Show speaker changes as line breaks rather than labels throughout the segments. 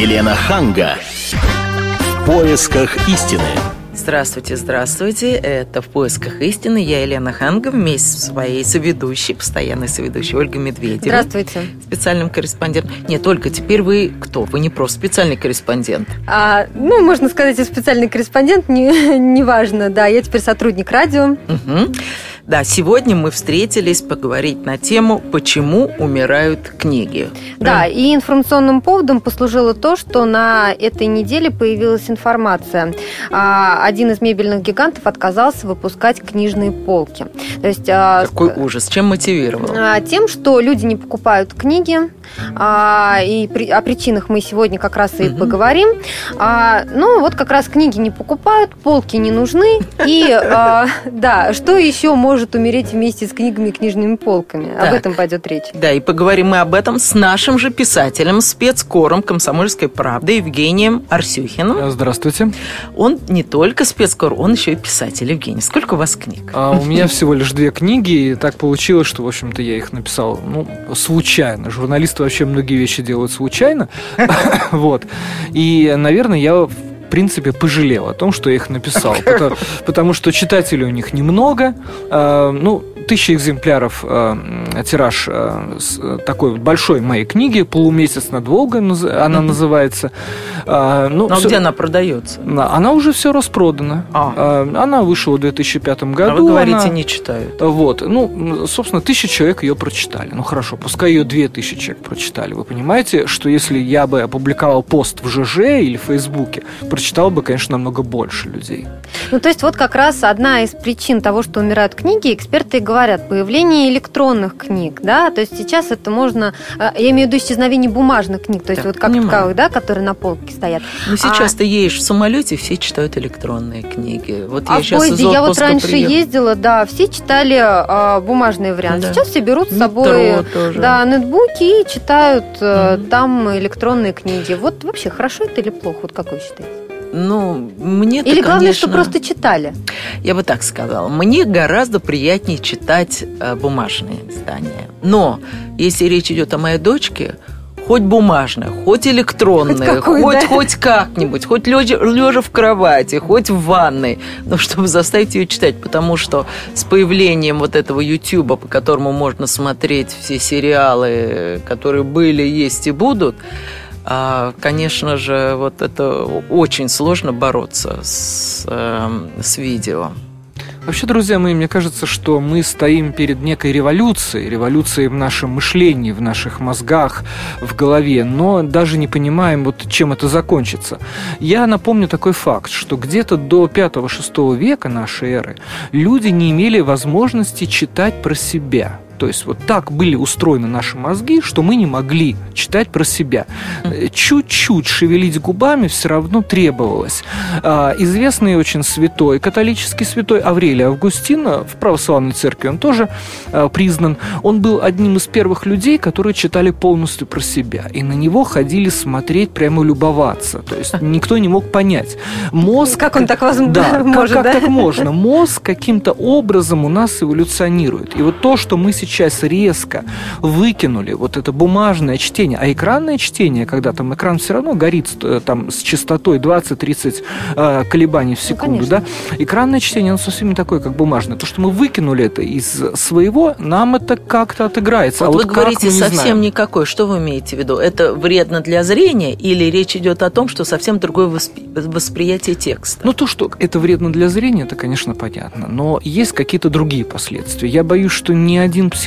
Елена Ханга. В поисках истины.
Здравствуйте, здравствуйте. Это «В поисках истины». Я Елена Ханга вместе с своей соведущей, постоянной соведущей Ольгой Медведевой.
Здравствуйте.
Специальным корреспондентом. Не, только теперь вы кто? Вы не просто специальный корреспондент.
А, ну, можно сказать, и специальный корреспондент, не, неважно, да. Я теперь сотрудник радио.
Угу. Да, сегодня мы встретились поговорить на тему «Почему умирают книги?».
Да, и информационным поводом послужило то, что на этой неделе появилась информация. А, один из мебельных гигантов отказался выпускать книжные полки.
То есть, а, Какой ужас. Чем мотивировал?
А, тем, что люди не покупают книги, и о причинах мы сегодня как раз и угу. поговорим. Ну, вот как раз книги не покупают, полки не нужны. И, да, что еще может умереть вместе с книгами и книжными полками. Так. Об этом пойдет речь.
Да, и поговорим мы об этом с нашим же писателем, спецкором «Комсомольской правды» Евгением Арсюхиным.
Здравствуйте.
Он не только спецкор, он еще и писатель. Евгений, сколько у вас книг?
А, у меня всего лишь две книги, и так получилось, что, в общем-то, я их написал, ну, случайно. Журналисты вообще многие вещи делают случайно. Вот. И, наверное, я принципе, пожалел о том, что я их написал. Потому, что читателей у них немного. Э, ну, тысяча экземпляров э, тираж э, с, такой большой моей книги «Полумесяц над Волгой» она называется.
Э, ну, Но все, где она продается?
Она уже все распродана. А. Э, она вышла в 2005 году. А
вы говорите, она, не читают.
Вот. Ну, собственно, тысяча человек ее прочитали. Ну, хорошо, пускай ее две тысячи человек прочитали. Вы понимаете, что если я бы опубликовал пост в ЖЖ или в Фейсбуке, прочитал бы, конечно, намного больше людей.
Ну, то есть вот как раз одна из причин того, что умирают книги, эксперты говорят, появление электронных книг, да, то есть сейчас это можно, э, я имею в виду исчезновение бумажных книг, то есть так, вот как понимаю. таковых, да, которые на полке стоят.
Ну, сейчас а... ты едешь в самолете, все читают электронные книги.
Вот а я сейчас поезде, я вот раньше приехал. ездила, да, все читали а, бумажные варианты. Да. Сейчас все берут с собой да, нетбуки и читают mm-hmm. там электронные книги. Вот вообще хорошо это или плохо, вот как вы считаете?
Ну, мне
Или главное, конечно, что просто читали?
Я бы так сказала. Мне гораздо приятнее читать э, бумажные издания. Но если речь идет о моей дочке, хоть бумажная, хоть электронная, хоть, хоть, да? хоть как-нибудь, хоть лежа, лежа в кровати, хоть в ванной, ну, чтобы заставить ее читать, потому что с появлением вот этого Ютуба, по которому можно смотреть все сериалы, которые были, есть и будут, конечно же, вот это очень сложно бороться с, эм, с видео.
Вообще, друзья мои, мне кажется, что мы стоим перед некой революцией, революцией в нашем мышлении, в наших мозгах, в голове, но даже не понимаем, вот чем это закончится. Я напомню такой факт, что где-то до 5-6 века нашей эры люди не имели возможности читать про себя – то есть вот так были устроены наши мозги, что мы не могли читать про себя. Чуть-чуть шевелить губами все равно требовалось. А, известный очень святой, католический святой Аврелий Августин, в православной церкви он тоже а, признан, он был одним из первых людей, которые читали полностью про себя. И на него ходили смотреть, прямо любоваться. То есть никто не мог понять.
Мозг... Как он так возможно?
Да, может, как, да? как так можно? Мозг каким-то образом у нас эволюционирует. И вот то, что мы сейчас сейчас резко выкинули вот это бумажное чтение, а экранное чтение, когда там экран все равно горит э, там с частотой 20-30 э, колебаний в ну, секунду, ну, да, экранное чтение, оно совсем не такое, как бумажное. То, что мы выкинули это из своего, нам это как-то отыграется.
Вот а вы вот говорите, мы совсем знаем. никакой. Что вы имеете в виду? Это вредно для зрения или речь идет о том, что совсем другое воспри... восприятие текста?
Ну, то, что это вредно для зрения, это, конечно, понятно. Но есть какие-то другие последствия. Я боюсь, что ни один психолог,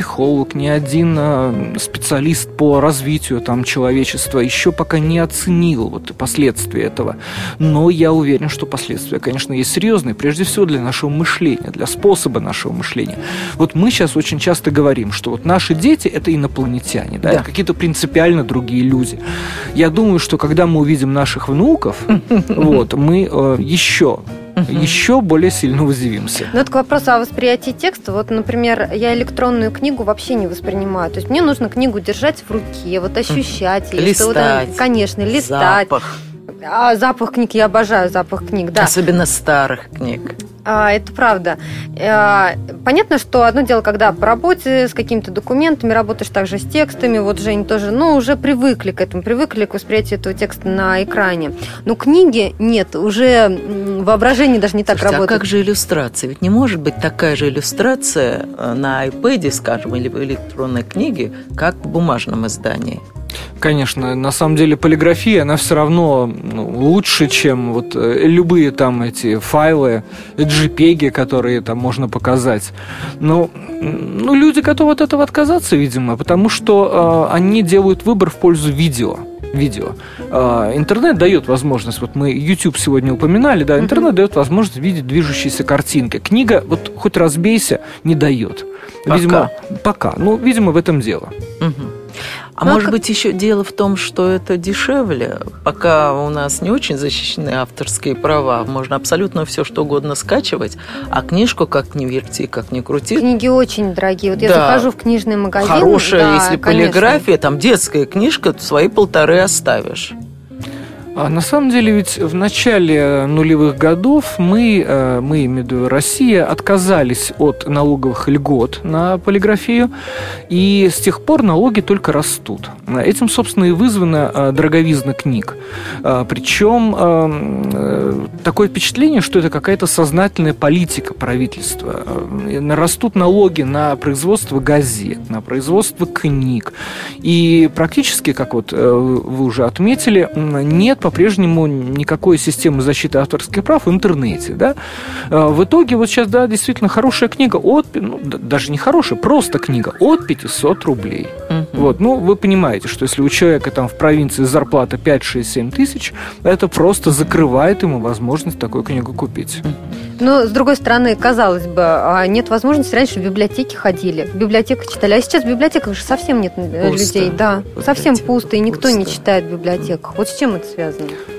ни один а, специалист по развитию там, человечества еще пока не оценил вот последствия этого. Но я уверен, что последствия, конечно, есть серьезные, прежде всего для нашего мышления, для способа нашего мышления. Вот мы сейчас очень часто говорим, что вот наши дети – это инопланетяне, да, да. это какие-то принципиально другие люди. Я думаю, что когда мы увидим наших внуков, вот, мы э, еще угу. еще более сильно удивимся.
Ну, это к вопросу о восприятии текста. Вот, например, я электронную книгу вообще не воспринимаю. То есть мне нужно книгу держать в руке, вот ощущать.
Или листать.
Вот, конечно, листать.
Запах.
А запах книг, я обожаю запах книг, да.
Особенно старых книг.
А, это правда. А, понятно, что одно дело, когда по работе с какими-то документами работаешь также с текстами, вот Жень тоже, ну, уже привыкли к этому, привыкли к восприятию этого текста на экране. Но книги нет, уже воображение даже не так
Слушайте,
работает.
а как же иллюстрация? Ведь не может быть такая же иллюстрация э, на iPad, скажем, или в электронной книге, как в бумажном издании.
Конечно, на самом деле полиграфия, она все равно ну, лучше, чем вот э, любые там эти файлы, JPEG, которые там можно показать. Но ну, люди готовы от этого отказаться, видимо, потому что э, они делают выбор в пользу видео видео. Э, интернет дает возможность, вот мы YouTube сегодня упоминали, да, интернет дает возможность видеть движущиеся картинки. Книга, вот хоть разбейся, не дает.
Пока.
Видимо, пока. Ну, видимо, в этом дело.
Угу. А
Ну, а
может
как-
быть, еще дело в том, что это дешевле. Пока у нас не очень защищены авторские права, можно абсолютно все что угодно скачивать, а книжку как ни верти, как ни крути.
Книги очень дорогие. Вот я
Да.
захожу в книжный магазин.
Хорошая,
да,
если
конечно.
полиграфия, там детская книжка, свои полторы оставишь.
А на самом деле ведь в начале нулевых годов мы, э, мы, имею в виду Россия, отказались от налоговых льгот на полиграфию, и с тех пор налоги только растут. Этим, собственно, и вызвана э, дороговизна книг. Причем э, э, такое впечатление, что это какая-то сознательная политика правительства. Э, Растут налоги на производство газет, на производство книг. И практически, как вот э, вы уже отметили, нет по-прежнему никакой системы защиты авторских прав в интернете. Да? Э, В итоге вот сейчас, да, действительно хорошая книга от, ну, даже не хорошая, просто книга от 500 рублей. Вот, ну, вы понимаете, что если у человека там в провинции зарплата 5-6-7 тысяч, это просто закрывает ему возможность такую книгу купить.
Но, с другой стороны, казалось бы, а нет возможности. Раньше в библиотеки ходили, в библиотеках читали. А сейчас в библиотеках уже совсем нет э,
Пусто.
людей. Да, совсем пусто, и никто не
пусто.
читает в библиотеках. Вот с чем это связано? связано?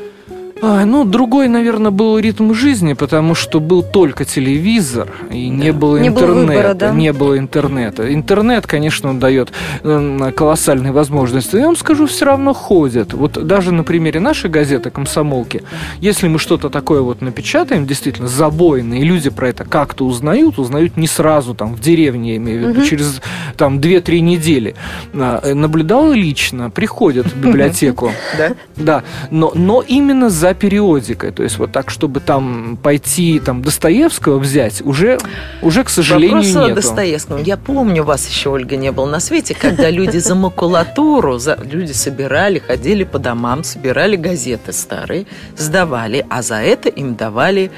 А, ну, другой, наверное, был ритм жизни, потому что был только телевизор, и не было
Не было
интернета.
выбора, да?
Не было интернета. Интернет, конечно, он дает м, колоссальные возможности. Я вам скажу, все равно ходят. Вот даже на примере нашей газеты «Комсомолки», если мы что-то такое вот напечатаем, действительно, забойно, и люди про это как-то узнают, узнают не сразу, там, в деревне, я имею в виду,
Мгм.
через там 2-3 недели. А, э, Наблюдал лично, приходят в библиотеку.
Да?
Да, но именно за периодикой. То есть вот так, чтобы там пойти там Достоевского взять, уже, уже к сожалению,
Вопрос о
нету.
Достоевском. Я помню, вас еще, Ольга, не было на свете, когда люди за макулатуру, за, люди собирали, ходили по домам, собирали газеты старые, сдавали, а за это им давали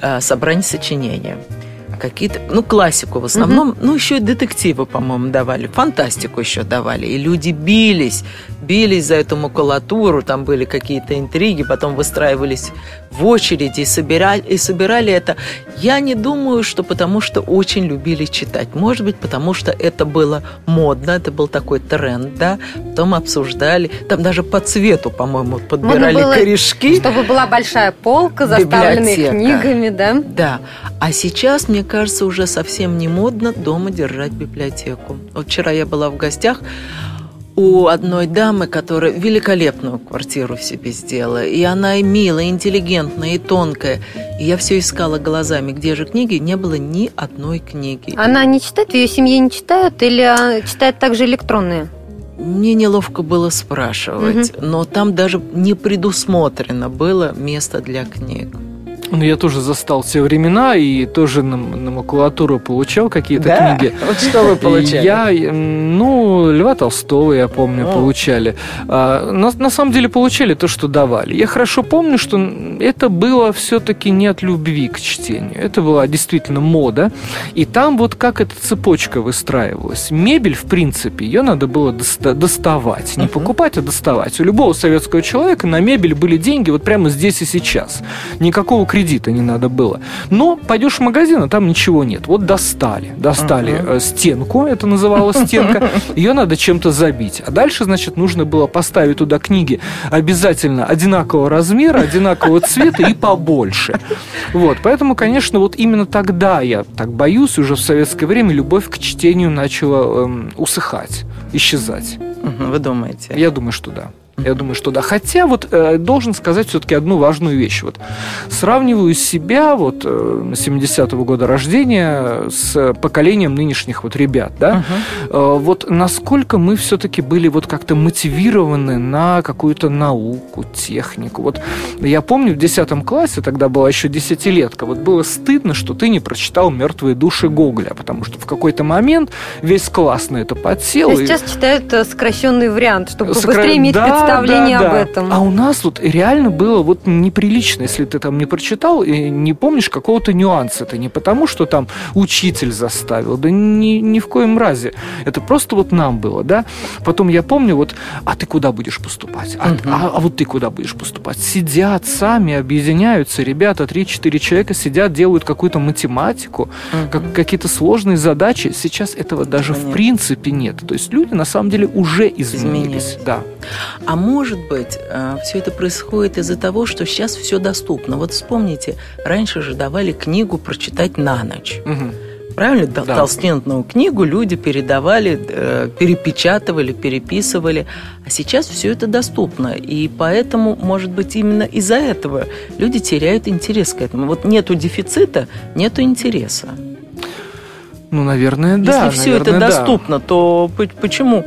э, собрание сочинения. Какие-то, ну, классику в основном, ну, еще и детективы, по-моему, давали, фантастику еще давали. И люди бились, бились за эту макулатуру, там были какие-то интриги, потом выстраивались в очереди и собирали, и собирали это. Я не думаю, что потому что очень любили читать. Может быть, потому что это было модно, это был такой тренд, да. Потом обсуждали, там даже по цвету, по-моему, подбирали
было,
корешки.
Чтобы была большая полка, заставленная книгами, да?
Да. А сейчас, мне кажется, уже совсем не модно дома держать библиотеку. Вот вчера я была в гостях у одной дамы, которая великолепную квартиру себе сделала. И она и милая, и интеллигентная, и тонкая. И я все искала глазами, где же книги. Не было ни одной книги.
Она не читает, в ее семье не читают или а, читает также электронные?
Мне неловко было спрашивать, но там даже не предусмотрено было место для книг.
Ну, я тоже застал те времена и тоже на, на макулатуру получал какие-то книги.
Вот что вы получали?
Я, ну, Льва Толстого, я помню,
О.
получали. А, на, на самом деле получали то, что давали. Я хорошо помню, что это было все-таки не от любви к чтению. Это была действительно мода. И там вот как эта цепочка выстраивалась. Мебель, в принципе, ее надо было доста- доставать. Не
Мгм.
покупать, а доставать. У любого советского человека на мебель были деньги вот прямо здесь и сейчас. Никакого кредита не надо было. Но пойдешь в магазин, а там ничего нет. Вот достали. Достали э, стенку, это называлось стенка. Ее надо чем-то забить. А дальше, значит, нужно было поставить туда книги обязательно одинакового размера, одинакового цвета и побольше. Вот, поэтому, конечно, вот именно тогда я так боюсь, уже в советское время любовь к чтению начала эм, усыхать, исчезать.
Вы думаете?
Я думаю, что да. Я думаю, что да. Хотя вот э, должен сказать все-таки одну важную вещь. Вот сравниваю себя вот э, 70-го года рождения с поколением нынешних вот ребят, да. Uh-huh. Э, вот насколько мы все-таки были вот как-то мотивированы на какую-то науку, технику. Вот я помню в 10 классе, тогда была еще десятилетка, вот было стыдно, что ты не прочитал «Мертвые души» Гоголя, потому что в какой-то момент весь класс на это подсел.
Сейчас и... читают э, сокращенный вариант, чтобы Сокра... побыстрее иметь да, представление да, да. об этом.
А у нас вот реально было вот неприлично, если ты там не прочитал и не помнишь какого-то нюанса. Это не потому, что там учитель заставил, да ни, ни в коем разе. Это просто вот нам было, да. Потом я помню вот, а ты куда будешь поступать? А, угу. а, а вот ты куда будешь поступать? Сидят сами, объединяются, ребята, 3-4 человека сидят, делают какую-то математику, угу. как, какие-то сложные задачи. Сейчас этого даже Понятно. в принципе нет. То есть люди на самом деле уже изменились. изменились. Да.
А может быть, э, все это происходит из-за того, что сейчас все доступно. Вот вспомните, раньше же давали книгу прочитать на ночь. Угу правильно? Да. Толстенную книгу люди передавали, э, перепечатывали, переписывали. А сейчас все это доступно. И поэтому, может быть, именно из-за этого люди теряют интерес к этому. Вот нету дефицита, нету интереса.
Ну, наверное, да.
Если все
наверное,
это доступно, да. то почему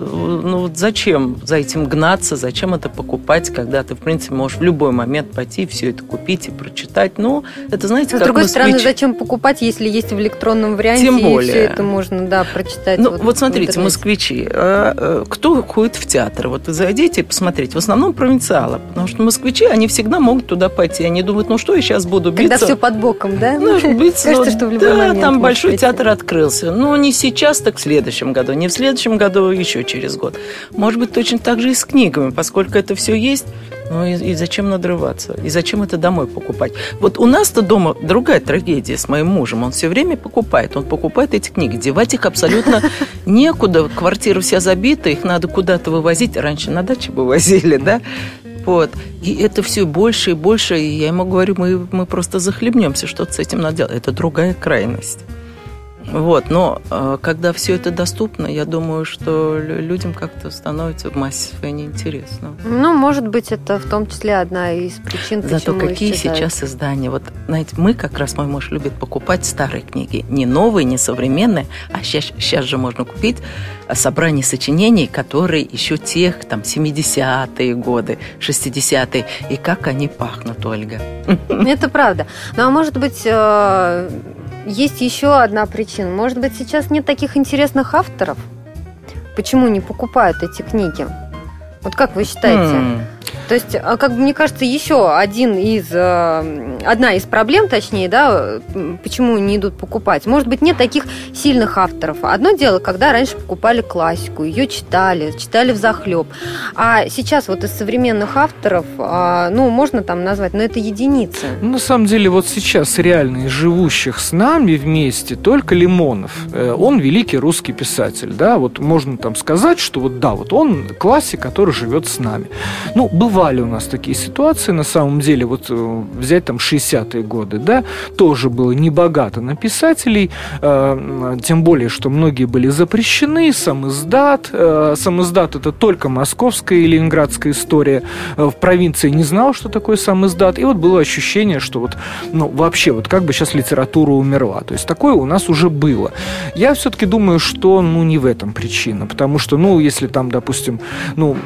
ну вот зачем за этим гнаться, зачем это покупать, когда ты, в принципе, можешь в любой момент пойти все это купить и прочитать. Ну, это, знаете,
С другой стороны, зачем покупать, если есть в электронном варианте,
Тем более.
и все это можно, да, прочитать.
Ну, вот, вот смотрите, москвичи, а, а, кто ходит в театр? Вот вы зайдите и посмотрите. В основном провинциалы, потому что москвичи, они всегда могут туда пойти. Они думают, ну что я сейчас буду биться?
Когда все под боком, да?
Ну, биться, Кажется, что в любой да, момент там большой пойти. театр открылся. Но не сейчас, так в следующем году. Не в следующем году, еще через год. Может быть, точно так же и с книгами, поскольку это все есть, ну и, и зачем надрываться? И зачем это домой покупать? Вот у нас-то дома другая трагедия с моим мужем. Он все время покупает. Он покупает эти книги. Девать их абсолютно некуда. Квартира вся забита, их надо куда-то вывозить. Раньше на даче вывозили, да? Вот. И это все больше и больше. И я ему говорю, мы, мы просто захлебнемся, что-то с этим надо делать. Это другая крайность. Вот, но э, когда все это доступно, я думаю, что людям как-то становится в массе своей неинтересно.
Ну, может быть, это в том числе одна из причин,
Зато какие сейчас издания. Вот, знаете, мы как раз, мой муж любит покупать старые книги. Не новые, не современные, а сейчас, сейчас же можно купить собрание сочинений, которые еще тех, там, 70-е годы, 60-е. И как они пахнут, Ольга.
Это правда. Ну, а может быть, э, есть еще одна причина. Может быть, сейчас нет таких интересных авторов? Почему не покупают эти книги? Вот как вы считаете? Mm. То есть, а, как бы мне кажется, еще один из, э, одна из проблем, точнее, да, почему не идут покупать. Может быть, нет таких сильных авторов. Одно дело, когда раньше покупали классику, ее читали, читали в захлеб. А сейчас вот из современных авторов, а, ну, можно там назвать, но это единицы.
На самом деле, вот сейчас реально из живущих с нами вместе только Лимонов. Э, он великий русский писатель, да, вот можно там сказать, что вот да, вот он классик, который живет с нами. Ну, бывает бывали у нас такие ситуации, на самом деле, вот э, взять там 60-е годы, да, тоже было небогато на писателей, э, тем более, что многие были запрещены, сам издат, э, сам издат это только московская и ленинградская история, э, в провинции не знал, что такое сам издат, и вот было ощущение, что вот, ну, вообще, вот как бы сейчас литература умерла, то есть такое у нас уже было. Я все-таки думаю, что, ну, не в этом причина, потому что, ну, если там, допустим, ну,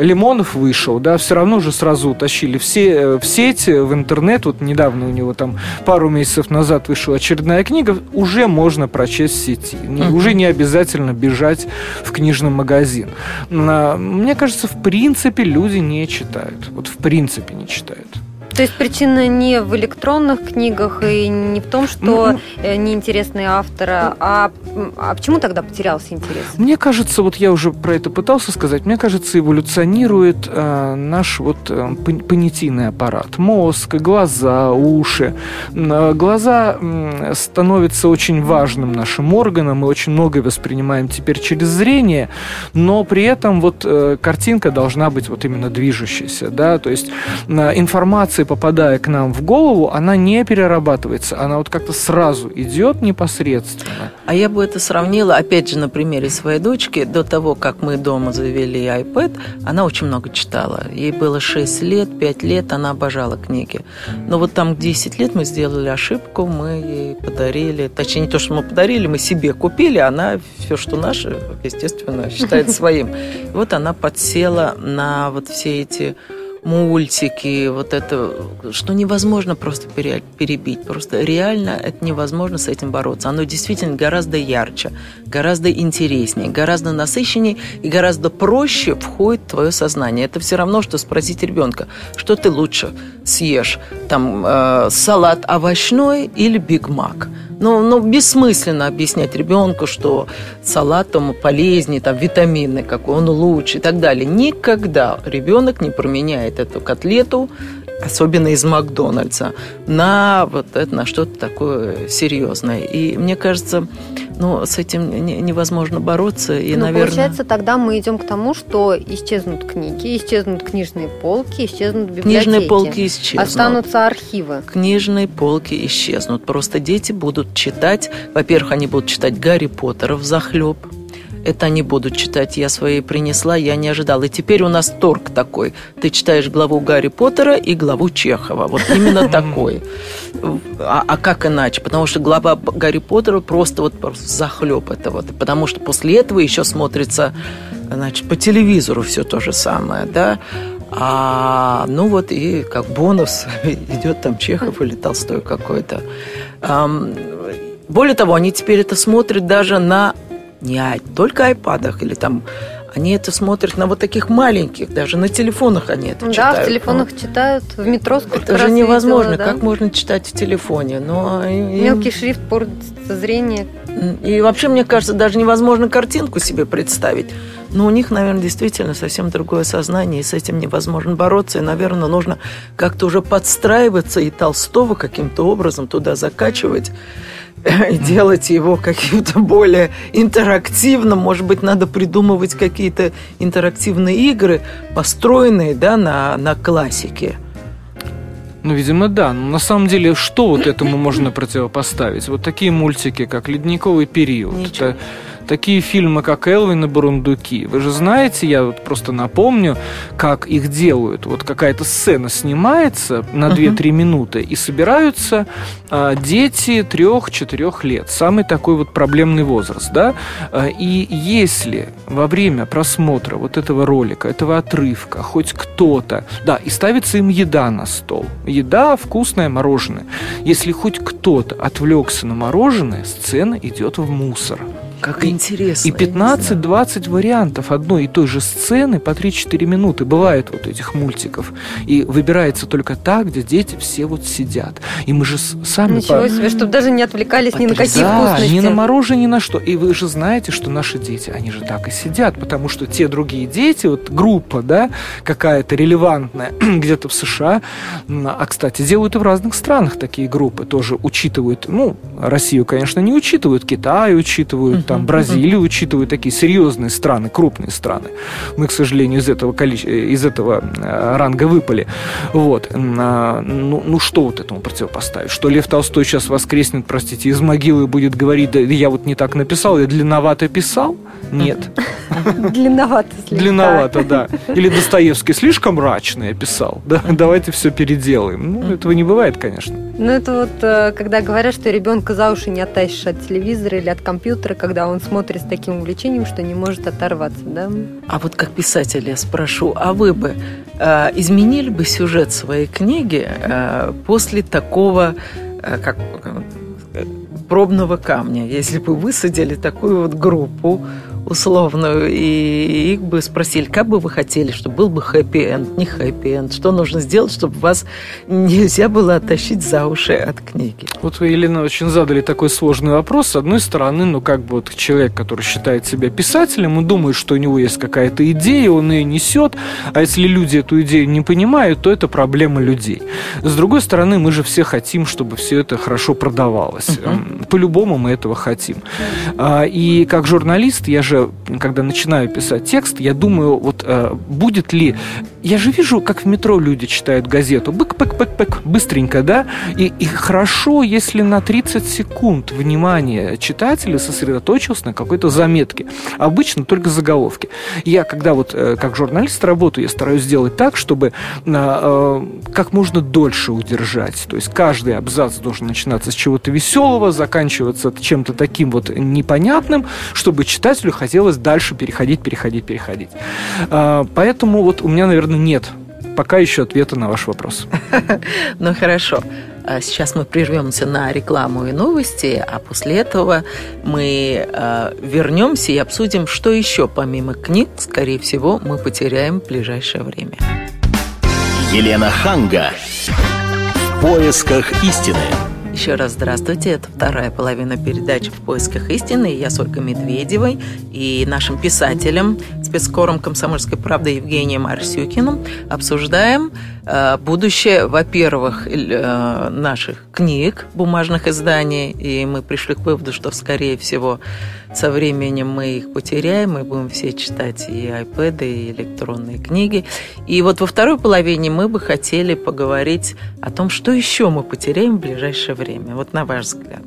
Лимонов вышел, да, все равно же сразу утащили все, э, в сеть, в интернет. Вот недавно у него там пару месяцев назад вышла очередная книга. Уже можно прочесть в сети. Uh-huh. Уже не обязательно бежать в книжный магазин. Мне кажется, в принципе, люди не читают. Вот в принципе не читают.
То есть причина не в электронных книгах и не в том, что mm-hmm. неинтересные авторы, а, а почему тогда потерялся интерес?
Мне кажется, вот я уже про это пытался сказать, мне кажется, эволюционирует э, наш вот э, понятийный аппарат. Мозг, глаза, уши. Э, глаза э, становятся очень важным нашим органом, мы очень многое воспринимаем теперь через зрение, но при этом вот э, картинка должна быть вот именно движущейся, да, то есть э, информация попадая к нам в голову, она не перерабатывается, она вот как-то сразу идет непосредственно.
А я бы это сравнила, опять же, на примере своей дочки. До того, как мы дома завели iPad, она очень много читала. Ей было 6 лет, 5 лет, она обожала книги. Но вот там 10 лет мы сделали ошибку, мы ей подарили, точнее, не то, что мы подарили, мы себе купили, она все, что наше, естественно, считает своим. И вот она подсела на вот все эти мультики, вот это, что невозможно просто перебить. Просто реально это невозможно с этим бороться. Оно действительно гораздо ярче, гораздо интереснее, гораздо насыщеннее и гораздо проще входит в твое сознание. Это все равно, что спросить ребенка, что ты лучше съешь, там, э, салат овощной или Биг Мак. Ну, ну, бессмысленно объяснять ребенку, что салат ему полезнее, там, витамины, какой он лучше и так далее. Никогда ребенок не променяет эту котлету, особенно из Макдональдса, на вот это, на что-то такое серьезное. И мне кажется, ну, с этим невозможно бороться. И,
ну,
наверное...
получается, тогда мы идем к тому, что исчезнут книги, исчезнут книжные полки, исчезнут библиотеки.
Книжные полки исчезнут.
Останутся архивы.
Книжные полки исчезнут. Просто дети будут читать. Во-первых, они будут читать Гарри Поттера в захлеб это они будут читать. Я свои принесла, я не ожидала. И теперь у нас торг такой. Ты читаешь главу Гарри Поттера и главу Чехова. Вот именно такой. А, а как иначе? Потому что глава Гарри Поттера просто вот захлеб это вот. Потому что после этого еще смотрится значит, по телевизору все то же самое, да. А, ну вот и как бонус идет там Чехов или Толстой какой-то. Более того, они теперь это смотрят даже на не только айпадах или там они это смотрят на вот таких маленьких, даже на телефонах они это
да,
читают.
Да, в телефонах ну, читают, в метро
Это же невозможно, видела, да? как можно читать в телефоне. Но
Мелкий им... шрифт портит зрение.
И вообще, мне кажется, даже невозможно картинку себе представить. Но у них, наверное, действительно совсем другое сознание, и с этим невозможно бороться. И, наверное, нужно как-то уже подстраиваться и Толстого каким-то образом туда закачивать и делать его каким-то более интерактивным. Может быть, надо придумывать какие-то интерактивные игры, построенные да, на, на классике.
Ну, видимо, да. Но на самом деле, что вот этому можно противопоставить? Вот такие мультики, как «Ледниковый период». Ничего. Такие фильмы, как «Элвин и Бурундуки». Вы же знаете, я вот просто напомню, как их делают. Вот какая-то сцена снимается на 2-3 минуты, и собираются а, дети 3-4 лет. Самый такой вот проблемный возраст, да? А, и если во время просмотра вот этого ролика, этого отрывка, хоть кто-то, да, и ставится им еда на стол, еда, вкусное мороженое, если хоть кто-то отвлекся на мороженое, сцена идет в мусор.
Как интересно.
И 15-20 вариантов одной и той же сцены по 3-4 минуты бывает вот этих мультиков. И выбирается только та, где дети все вот сидят. И мы же сами...
Ничего по... себе, чтобы даже не отвлекались ни на какие
да,
вкусности.
ни на мороженое, ни на что. И вы же знаете, что наши дети, они же так и сидят, потому что те другие дети, вот группа, да, какая-то релевантная где-то в США, а, кстати, делают и в разных странах такие группы, тоже учитывают, ну, Россию, конечно, не учитывают, Китай учитывают, там Бразилию учитывают такие серьезные страны, крупные страны. Мы, к сожалению, из этого, количества, из этого э, ранга выпали. Вот. А, ну, ну, что вот этому противопоставить? Что Лев Толстой сейчас воскреснет, простите, из могилы и будет говорить, да я вот не так написал, я длинновато писал? Нет.
Длинновато
слегка. Длинновато, да. Или Достоевский слишком мрачно я писал. Да, давайте все переделаем. Ну, этого не бывает, конечно.
Ну, это вот, э, когда говорят, что ребенка за уши не оттащишь от телевизора или от компьютера, когда он смотрит с таким увлечением, что не может оторваться, да?
А вот как писатель я спрошу, а вы бы э, изменили бы сюжет своей книги э, после такого, э, как э, пробного камня, если бы высадили такую вот группу условную, и их бы спросили, как бы вы хотели, чтобы был бы хэппи-энд, не хэппи-энд, что нужно сделать, чтобы вас нельзя было оттащить за уши от книги.
Вот вы, Елена, очень задали такой сложный вопрос. С одной стороны, ну как бы вот человек, который считает себя писателем, он думает, что у него есть какая-то идея, он ее несет, а если люди эту идею не понимают, то это проблема людей. С другой стороны, мы же все хотим, чтобы все это хорошо продавалось. Uh-huh. По-любому мы этого хотим. Uh-huh. И как журналист, я же уже, когда начинаю писать текст, я думаю, вот э, будет ли... Я же вижу, как в метро люди читают газету. Бык-бык-бык-бык, быстренько, да? И, и хорошо, если на 30 секунд внимание читателя сосредоточился на какой-то заметке. Обычно только заголовки. Я, когда вот э, как журналист работаю, я стараюсь сделать так, чтобы э, э, как можно дольше удержать. То есть каждый абзац должен начинаться с чего-то веселого, заканчиваться чем-то таким вот непонятным, чтобы читателю хотелось дальше переходить, переходить, переходить. А, поэтому вот у меня, наверное, нет пока еще ответа на ваш вопрос.
Ну хорошо. А сейчас мы прервемся на рекламу и новости, а после этого мы э, вернемся и обсудим, что еще помимо книг, скорее всего, мы потеряем в ближайшее время.
Елена Ханга. В поисках истины.
Еще раз здравствуйте. Это вторая половина передачи «В поисках истины». Я с Ольгой Медведевой и нашим писателем, спецкором «Комсомольской правды» Евгением Арсюкиным обсуждаем э, будущее, во-первых, э, наших книг, бумажных изданий. И мы пришли к выводу, что, скорее всего, со временем мы их потеряем, мы будем все читать и iPad, и электронные книги. И вот во второй половине мы бы хотели поговорить о том, что еще мы потеряем в ближайшее время. Вот на ваш взгляд.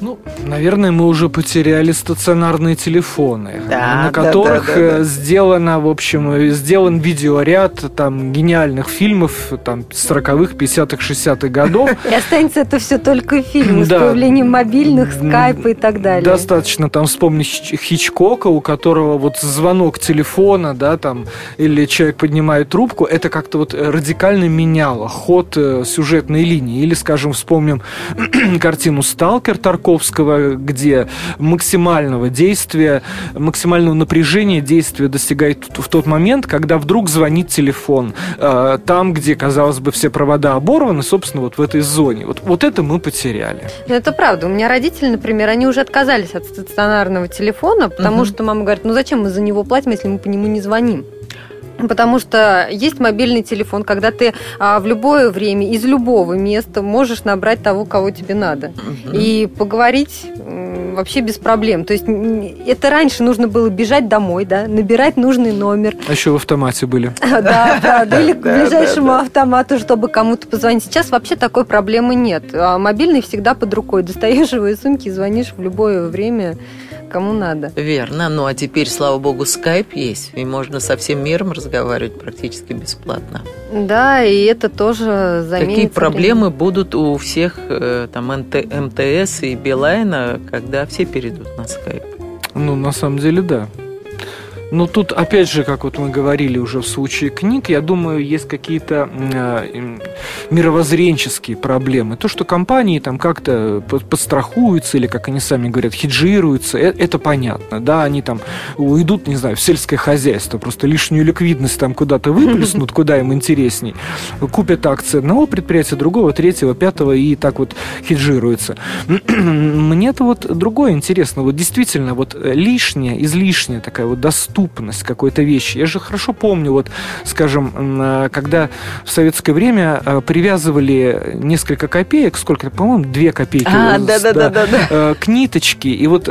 Ну, наверное, мы уже потеряли стационарные телефоны,
да,
на которых
да, да, да, да.
сделано, в общем, сделан видеоряд там гениальных фильмов там 40-х, 50-х, 60-х годов.
И останется это все только фильмы с появлением мобильных, скайпа и так далее.
Достаточно там вспомнить Хичкока, у которого вот звонок телефона, да, там, или человек поднимает трубку, это как-то вот радикально меняло ход э, сюжетной линии. Или, скажем, вспомним картину «Сталкер» Таркова, Тарковского, где максимального действия, максимального напряжения действия достигает в тот момент, когда вдруг звонит телефон. Э, там, где, казалось бы, все провода оборваны, собственно, вот в этой зоне. Вот, вот это мы потеряли.
Ну, это правда. У меня родители, например, они уже отказались от стационарного телефона, потому угу. что мама говорит, ну зачем мы за него платим, если мы по нему не звоним? Потому что есть мобильный телефон, когда ты а, в любое время из любого места можешь набрать того, кого тебе надо. Угу. И поговорить вообще без проблем. То есть это раньше нужно было бежать домой, да, набирать нужный номер.
А еще в автомате были.
Да, правда. Или к ближайшему автомату, чтобы кому-то позвонить. Сейчас вообще такой проблемы нет. А мобильный всегда под рукой. Достаешь его из сумки и звонишь в любое время кому надо.
Верно. Ну а теперь, слава богу, скайп есть, и можно со всем миром разговаривать практически бесплатно.
Да, и это тоже заменит.
Какие проблемы время. будут у всех э, там МТС и Билайна, когда все перейдут на скайп?
Ну, на самом деле, да. Ну, тут, опять же, как вот мы говорили уже в случае книг, я думаю, есть какие-то э, мировоззренческие проблемы. То, что компании там как-то подстрахуются или, как они сами говорят, хеджируются, э, это понятно. Да, они там уйдут, не знаю, в сельское хозяйство, просто лишнюю ликвидность там куда-то выплеснут, куда им интересней, купят акции одного предприятия, другого, третьего, пятого и так вот хеджируются. Мне-то вот другое интересно. Вот действительно, вот лишняя, излишняя такая вот доступность доступность какой-то вещи. Я же хорошо помню, вот, скажем, э, когда в советское время э, привязывали несколько копеек, сколько, по-моему, две копейки
а, да, да, да, да, да.
к ниточке, и вот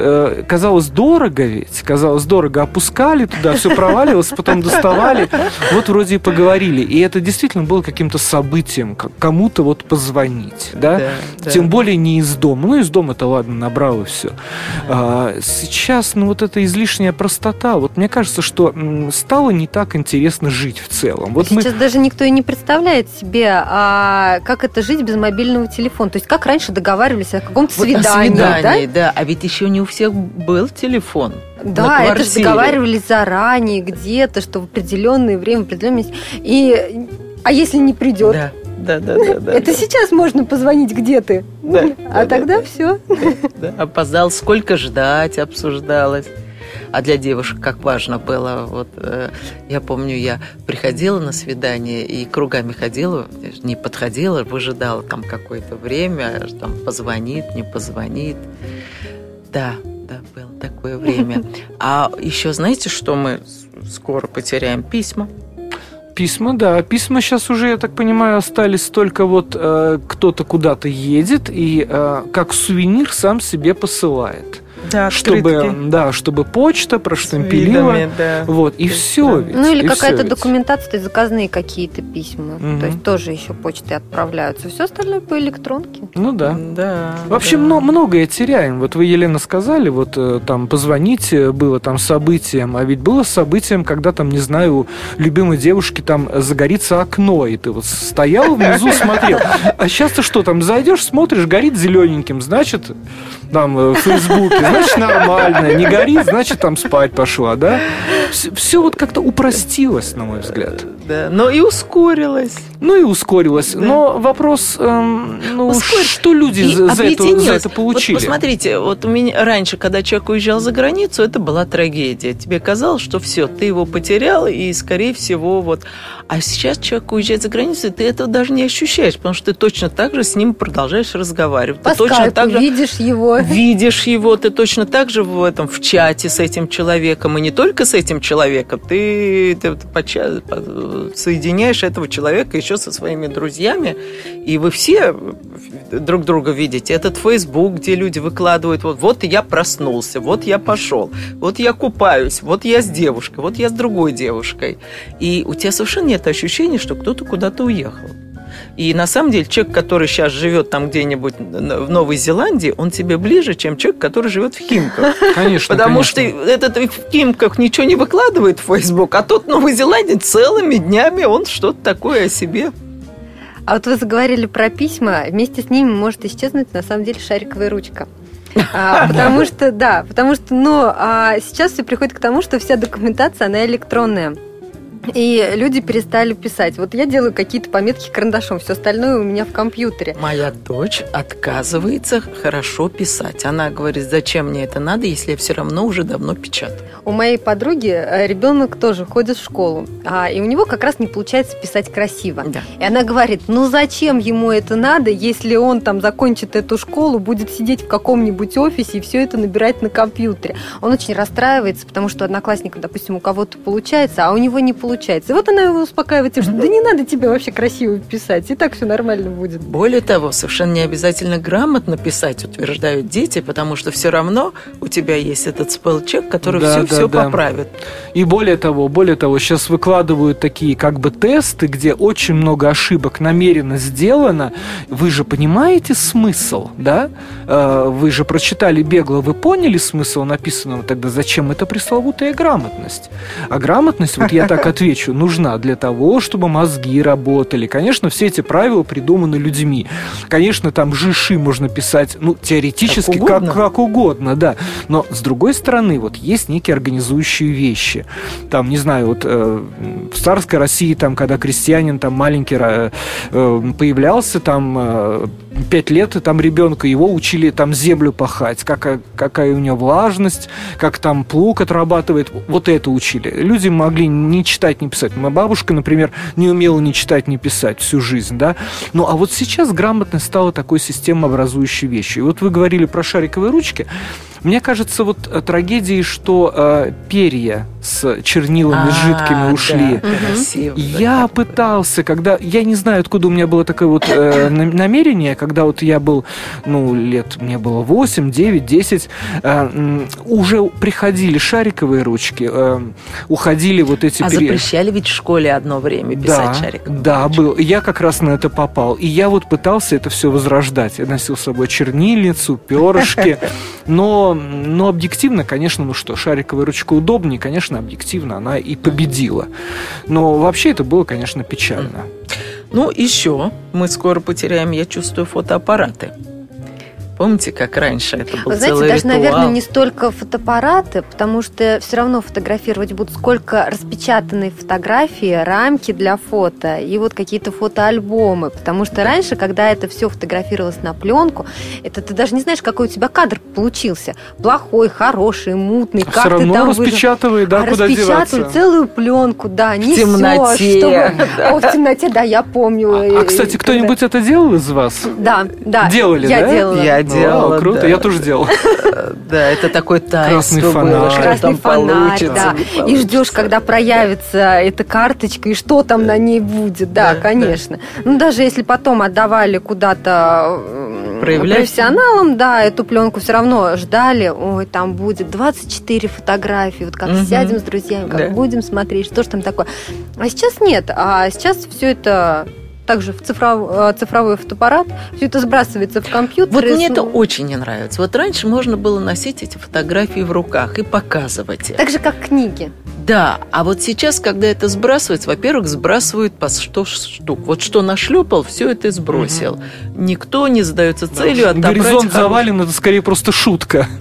казалось дорого ведь, казалось дорого, опускали туда, все проваливалось, потом доставали, вот вроде и поговорили, и это действительно было каким-то событием, кому-то вот позвонить, да, да тем да. более не из дома, ну из дома это ладно, набрал и все. А, сейчас, ну вот эта излишняя простота, вот мне кажется, что стало не так интересно жить в целом. Вот
Сейчас мы... даже никто и не представляет себе, а как это жить без мобильного телефона. То есть как раньше договаривались о каком-то вот свидании, свидании
да? да? А ведь еще не у всех был телефон.
Да, это же договаривались заранее где-то, что в определенное время, в определенное месте. И а если не придет?
Да. Да, да, да, да.
Это да. сейчас можно позвонить, где ты. Да, а да, тогда да, все.
Да, опоздал, сколько ждать, обсуждалось а для девушек как важно было. Вот э, я помню, я приходила на свидание и кругами ходила, не подходила, выжидала там какое-то время, там позвонит, не позвонит. Да, да, было такое время. А еще знаете, что мы скоро потеряем? Письма.
Письма, да. Письма сейчас уже, я так понимаю, остались только вот э, кто-то куда-то едет и э, как сувенир сам себе посылает.
Да,
чтобы, да, чтобы почта проштампелила. Видами, да. Вот, и все.
Ведь, ну или какая-то документация, то есть заказные какие-то письма. Угу. То есть тоже еще почты отправляются. Все остальное по электронке.
Ну да. да Вообще да. многое теряем. Вот вы, Елена, сказали, вот э, там позвонить было там событием, а ведь было событием, когда там, не знаю, у любимой девушки там загорится окно, и ты вот стоял внизу, смотрел. А сейчас ты что, там зайдешь, смотришь, горит зелененьким, значит, там э, в Фейсбуке, значит, нормально, не горит, значит, там спать пошла, да? Все, все вот как-то упростилось, на мой взгляд.
Да, но и ускорилось.
Ну и ускорилось. Да. Но вопрос, эм, ну, Ускорь... что люди за, за, это, за это получили?
Вот посмотрите, вот у меня раньше, когда человек уезжал за границу, это была трагедия. Тебе казалось, что все, ты его потерял, и, скорее всего, вот... А сейчас человек уезжает за границу, и ты этого даже не ощущаешь, потому что ты точно так же с ним продолжаешь разговаривать.
По
ты точно
так же видишь его.
Видишь его, ты точно так же в этом, в чате с этим человеком, и не только с этим человеком, ты, ты, ты соединяешь этого человека еще со своими друзьями, и вы все друг друга видите. Этот Facebook, где люди выкладывают, вот, вот я проснулся, вот я пошел, вот я купаюсь, вот я с девушкой, вот я с другой девушкой. И у тебя совершенно нет ощущения, что кто-то куда-то уехал. И на самом деле человек, который сейчас живет там где-нибудь в Новой Зеландии, он тебе ближе, чем человек, который живет в Химках.
Конечно,
Потому конечно. что этот в Химках ничего не выкладывает в Facebook, а тот Новой Зеландии целыми днями он что-то такое о себе
а вот вы заговорили про письма, вместе с ними может исчезнуть на самом деле шариковая ручка. А, потому что, да, потому что, ну, а сейчас все приходит к тому, что вся документация, она электронная. И люди перестали писать. Вот я делаю какие-то пометки карандашом, все остальное у меня в компьютере.
Моя дочь отказывается хорошо писать. Она говорит, зачем мне это надо, если я все равно уже давно печатаю.
У моей подруги э, ребенок тоже ходит в школу, а, и у него как раз не получается писать красиво. Да. И она говорит, ну зачем ему это надо, если он там закончит эту школу, будет сидеть в каком-нибудь офисе и все это набирать на компьютере. Он очень расстраивается, потому что одноклассник, допустим, у кого-то получается, а у него не получается получается. И вот она его успокаивает тем, что да не надо тебе вообще красиво писать, и так все нормально будет.
Более того, совершенно не обязательно грамотно писать, утверждают дети, потому что все равно у тебя есть этот спелчек, который да, все, да, все да. поправит.
И более того, более того, сейчас выкладывают такие как бы тесты, где очень много ошибок намеренно сделано. Вы же понимаете смысл, да? Э, вы же прочитали бегло, вы поняли смысл написанного, тогда зачем эта пресловутая грамотность? А грамотность, вот я так отвечу, нужна для того, чтобы мозги работали. Конечно, все эти правила придуманы людьми. Конечно, там жиши можно писать, ну, теоретически как угодно, как, как угодно да. Но, с другой стороны, вот есть некие организующие вещи. Там, не знаю, вот э, в царской России, там, когда крестьянин там маленький э, э появлялся, там э, пять лет, там ребенка, его учили там землю пахать, какая, какая у него влажность, как там плуг отрабатывает. Вот это учили. Люди могли не читать, не писать. Моя бабушка, например, не умела ни читать, ни писать всю жизнь, да. Ну, а вот сейчас грамотность стала такой системообразующей вещью. И вот вы говорили про шариковые ручки. Мне кажется, вот э, трагедией, что э, перья с чернилами а, жидкими ушли. Да, красиво, я пытался, когда... Я не знаю, откуда у меня было такое вот э, намерение, когда вот я был, ну, лет мне было 8, 9, 10, э, уже приходили шариковые ручки, э, уходили вот эти
а перья. запрещали ведь в школе одно время писать да, шариковые
Да, ручки. был. Я как раз на это попал. И я вот пытался это все возрождать. Я носил с собой чернильницу, перышки, но, но объективно, конечно, ну что, шариковая ручка удобнее, конечно, объективно она и победила. Но вообще это было, конечно, печально.
Ну, еще мы скоро потеряем, я чувствую, фотоаппараты. Помните, как раньше это был Вы
знаете,
целый
даже,
ритуал?
наверное, не столько фотоаппараты, потому что все равно фотографировать будут сколько распечатанные фотографии, рамки для фото и вот какие-то фотоальбомы. Потому что раньше, когда это все фотографировалось на пленку, это ты даже не знаешь, какой у тебя кадр получился. Плохой, хороший, мутный.
Все как равно ты там распечатывай, да, а куда
распечатывай целую пленку, да, не
в темноте.
Чтобы... О, в темноте, да, я помню.
А, а кстати, кто-нибудь это делал из вас?
Да, да.
Делали,
я
да?
делала.
Я делала.
круто,
да.
я тоже делал.
Да, это такой таинство
Красный
что
Красный фонарь, да. И ждешь, когда проявится эта карточка, и что там на ней будет. Да, конечно. Ну, даже если потом отдавали куда-то профессионалам, да, эту пленку все равно ждали. Ой, там будет 24 фотографии. Вот как сядем с друзьями, как будем смотреть, что же там такое. А сейчас нет. А сейчас все это также в цифров- э, цифровой фотоаппарат, все это сбрасывается в компьютер.
Вот
и
мне
с-
это очень не нравится. Вот раньше можно было носить эти фотографии в руках и показывать.
Так же, как книги.
Да, а вот сейчас, когда это сбрасывается, во-первых, сбрасывают по 100 штук. Вот что нашлепал, все это сбросил. Никто не задается целью отобрать
Горизонт
хорош-
завален, это скорее просто шутка.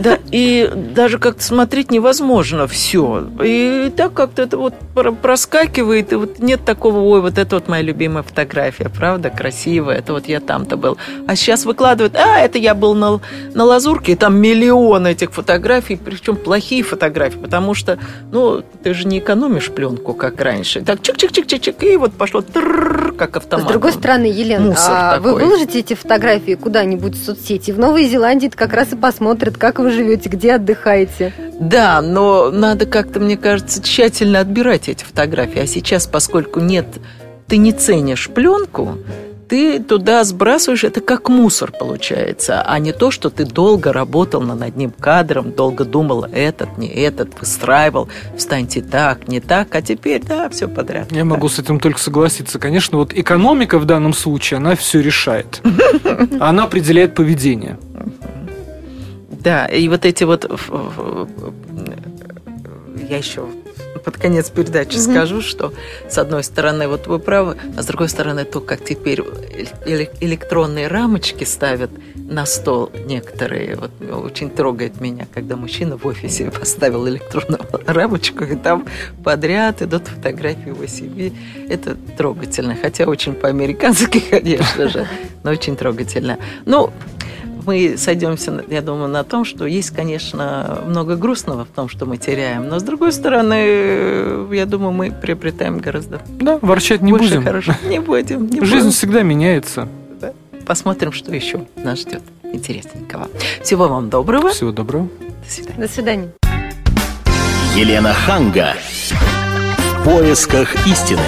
Да, и даже как-то смотреть невозможно все. И так как-то это вот про- проскакивает, и вот нет такого, ой, вот это вот моя любимая фотография, правда, красивая, это вот я там-то был. А сейчас выкладывают, а, это я был на, на Лазурке, и там миллион этих фотографий, причем плохие фотографии, потому что, ну, ты же не экономишь пленку, как раньше. Так, чик-чик-чик-чик, и вот пошло как автомат.
С другой стороны, Елена,
Мусор
а вы
такой.
выложите эти фотографии куда-нибудь в соцсети? В Новой Зеландии как раз и посмотрят, как вы живете, где отдыхаете.
Да, но надо как-то, мне кажется, тщательно отбирать эти фотографии. А сейчас, поскольку нет, ты не ценишь пленку, ты туда сбрасываешь, это как мусор получается, а не то, что ты долго работал над одним кадром, долго думал, этот, не этот, выстраивал, встаньте так, не так, а теперь, да, все подряд.
Я могу с этим только согласиться. Конечно, вот экономика в данном случае, она все решает. Она определяет поведение.
Да, и вот эти вот... Я еще под конец передачи
Мгм.
скажу, что с одной стороны, вот вы правы, а с другой стороны, то, как теперь эле- электронные рамочки ставят на стол некоторые, вот очень трогает меня, когда мужчина в офисе поставил электронную рамочку, и там подряд идут фотографии его семьи. Это трогательно, хотя очень по-американски, конечно же, но очень трогательно. Ну, мы сойдемся, я думаю, на том, что есть, конечно, много грустного в том, что мы теряем, но с другой стороны, я думаю, мы приобретаем гораздо
Да, ворчать не
больше
будем.
хорошего. Не будем, не
Жизнь
будем.
всегда меняется.
Посмотрим, что еще нас ждет интересненького. Всего вам доброго.
Всего доброго.
До свидания.
До свидания.
Елена Ханга. В поисках истины.